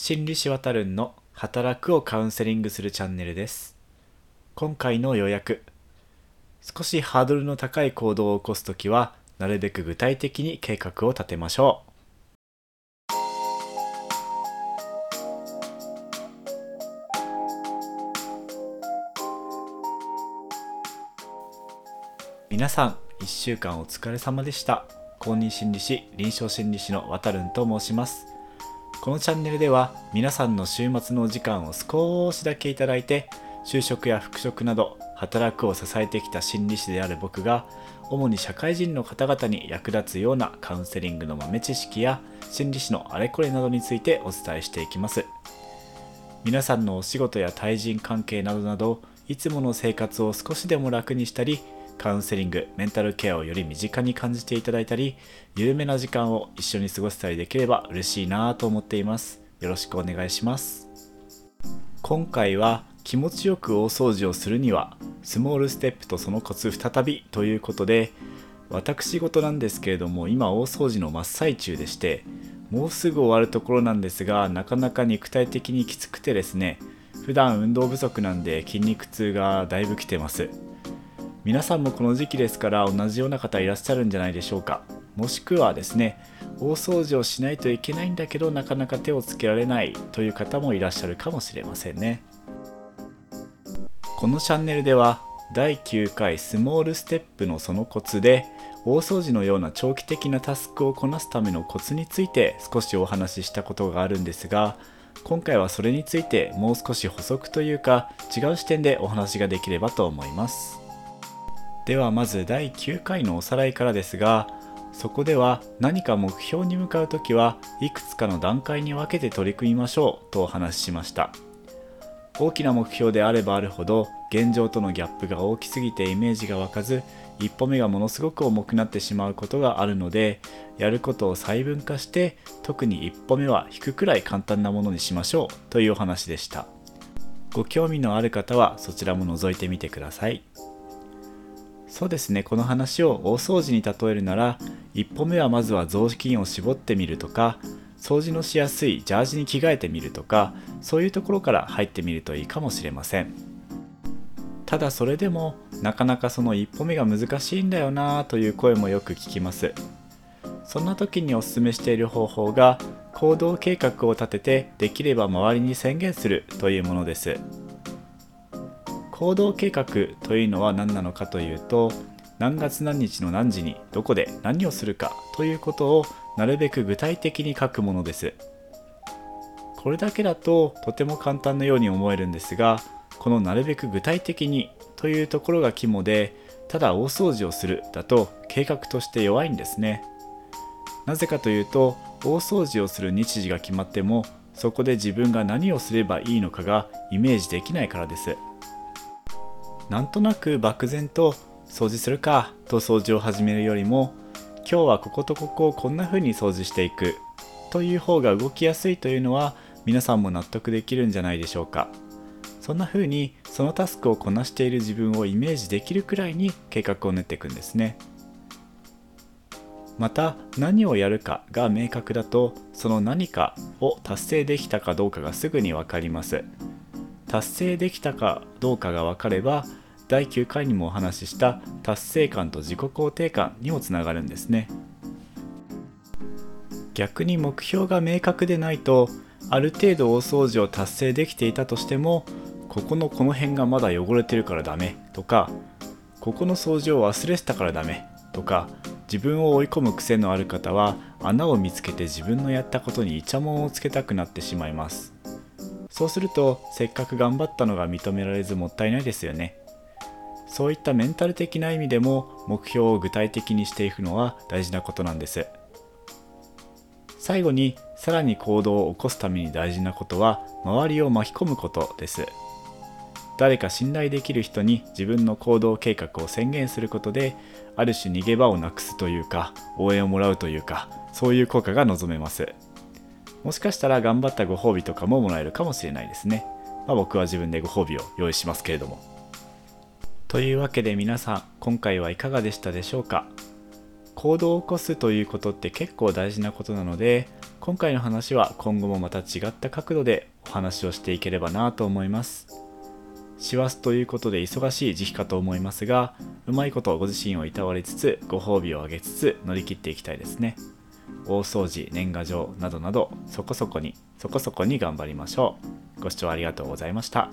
心理師わたるんの働くをカウンセリングするチャンネルです。今回の予約。少しハードルの高い行動を起こすときはなるべく具体的に計画を立てましょう。皆さん1週間お疲れ様でした。公認心理師臨床心理師のわたるんと申します。このチャンネルでは皆さんの週末のお時間を少しだけいただいて就職や復職など働くを支えてきた心理師である僕が主に社会人の方々に役立つようなカウンセリングの豆知識や心理師のあれこれなどについてお伝えしていきます。皆さんのお仕事や対人関係などなどいつもの生活を少しでも楽にしたりカウンセリングメンタルケアをより身近に感じていただいたり緩めな時間を一緒に過ごせたりできれば嬉しいなと思っています。よろしくお願いします。今回は気持ちよく大掃除をするにはスモールステップとそのコツ再びということで私事なんですけれども今大掃除の真っ最中でしてもうすぐ終わるところなんですがなかなか肉体的にきつくてですね普段運動不足なんで筋肉痛がだいぶ来てます。皆さんもこの時期ですから同じような方いらっしゃるんじゃないでしょうか。もしくはですね大掃除をしないといけないんだけどなかなか手をつけられないという方もいらっしゃるかもしれませんね。このチャンネルでは第9回スモールステップのそのコツで大掃除のような長期的なタスクをこなすためのコツについて少しお話ししたことがあるんですが今回はそれについてもう少し補足というか違う視点でお話ができればと思います。ではまず第9回のおさらいからですがそこでは何か目標に向かう時はいくつかの段階に分けて取り組みましょうとお話ししました。大きな目標であればあるほど現状とのギャップが大きすぎてイメージが湧かず一歩目がものすごく重くなってしまうことがあるのでやることを細分化して特に一歩目は引くくらい簡単なものにしましょうというお話でした。ご興味のある方はそちらも覗いてみてください。そうですね。この話を大掃除に例えるなら一歩目はまずは雑巾を絞ってみるとか掃除のしやすいジャージに着替えてみるとかそういうところから入ってみるといいかもしれません。ただそれでもなかなかその一歩目が難しいんだよなという声もよく聞きます。そんな時におすすめしている方法が行動計画を立ててできれば周りに宣言するというものです。行動計画というのは何なのかというと何月何日の何時にどこで何をするかということをなるべく具体的に書くものです。これだけだととても簡単なように思えるんですがこのなるべく具体的にというところが肝でただ大掃除をするだと計画として弱いんですね。なぜかというと大掃除をする日時が決まってもそこで自分が何をすればいいのかがイメージできないからです。なんとなく漠然と掃除するかと掃除を始めるよりも今日はこことここをこんな風に掃除していくという方が動きやすいというのは皆さんも納得できるんじゃないでしょうか。そんな風にそのタスクをこなしている自分をイメージできるくらいに計画を練っていくんですね。また何をやるかが明確だとその何かを達成できたかどうかがすぐに分かります。達成できたかどうかが分かれば第9回にもお話しした達成感と自己肯定感にもつながるんですね。逆に目標が明確でないとある程度大掃除を達成できていたとしてもここのこの辺がまだ汚れてるからダメとかここの掃除を忘れてたからダメとか自分を追い込む癖のある方は穴を見つけて自分のやったことにイチャモンをつけたくなってしまいます。そうするとせっかく頑張ったのが認められずもったいないですよね。そういったメンタル的な意味でも目標を具体的にしていくのは大事なことなんです。最後にさらに行動を起こすために大事なことは周りを巻き込むことです。誰か信頼できる人に自分の行動計画を宣言することである種逃げ場をなくすというか応援をもらうというかそういう効果が望めます。もしかしたら頑張ったご褒美とかももらえるかもしれないですね、まあ、僕は自分でご褒美を用意しますけれども。というわけで皆さん今回はいかがでしたでしょうか？行動を起こすということって結構大事なことなので今回の話は今後もまた違った角度でお話をしていければなと思います。師走ということで忙しい時期かと思いますがうまいことご自身をいたわりつつご褒美をあげつつ乗り切っていきたいですね。大掃除年賀状などなどそこそこにそこそこに頑張りましょう。ご視聴ありがとうございました。